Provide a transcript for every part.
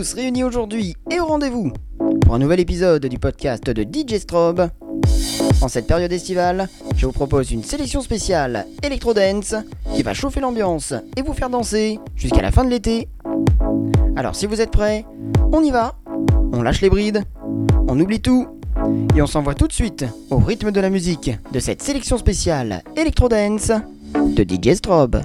Réunis aujourd'hui et au rendez-vous pour un nouvel épisode du podcast de DJ Strobe. En cette période estivale, je vous propose une sélection spéciale Electro Dance qui va chauffer l'ambiance et vous faire danser jusqu'à la fin de l'été. Alors si vous êtes prêts, on y va On lâche les brides, on oublie tout et on s'envoie tout de suite au rythme de la musique de cette sélection spéciale Electro Dance de DJ Strobe.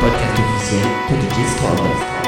podcast oficial do Discord.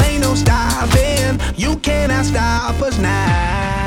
no. You cannot stop us now.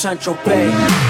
St. Tropez.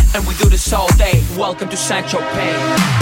And we do this all day. Welcome to St. Tropez.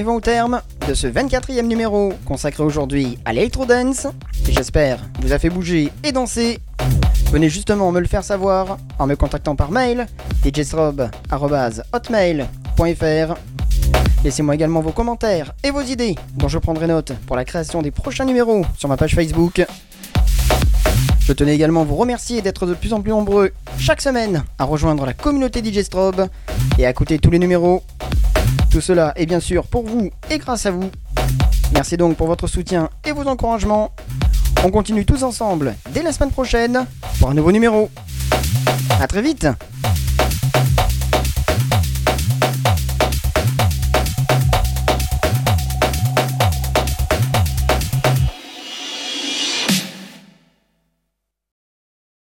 Arrivons au terme de ce 24e numéro consacré aujourd'hui à l'electro-dance. Et j'espère vous a fait bouger et danser. Venez justement me le faire savoir en me contactant par mail djsrob.hotmail.fr Laissez-moi également vos commentaires et vos idées dont je prendrai note pour la création des prochains numéros sur ma page Facebook. Je tenais également à vous remercier d'être de plus en plus nombreux chaque semaine à rejoindre la communauté DJ Strobe et à écouter tous les numéros. Tout cela est bien sûr pour vous et grâce à vous. Merci donc pour votre soutien et vos encouragements. On continue tous ensemble dès la semaine prochaine pour un nouveau numéro. A très vite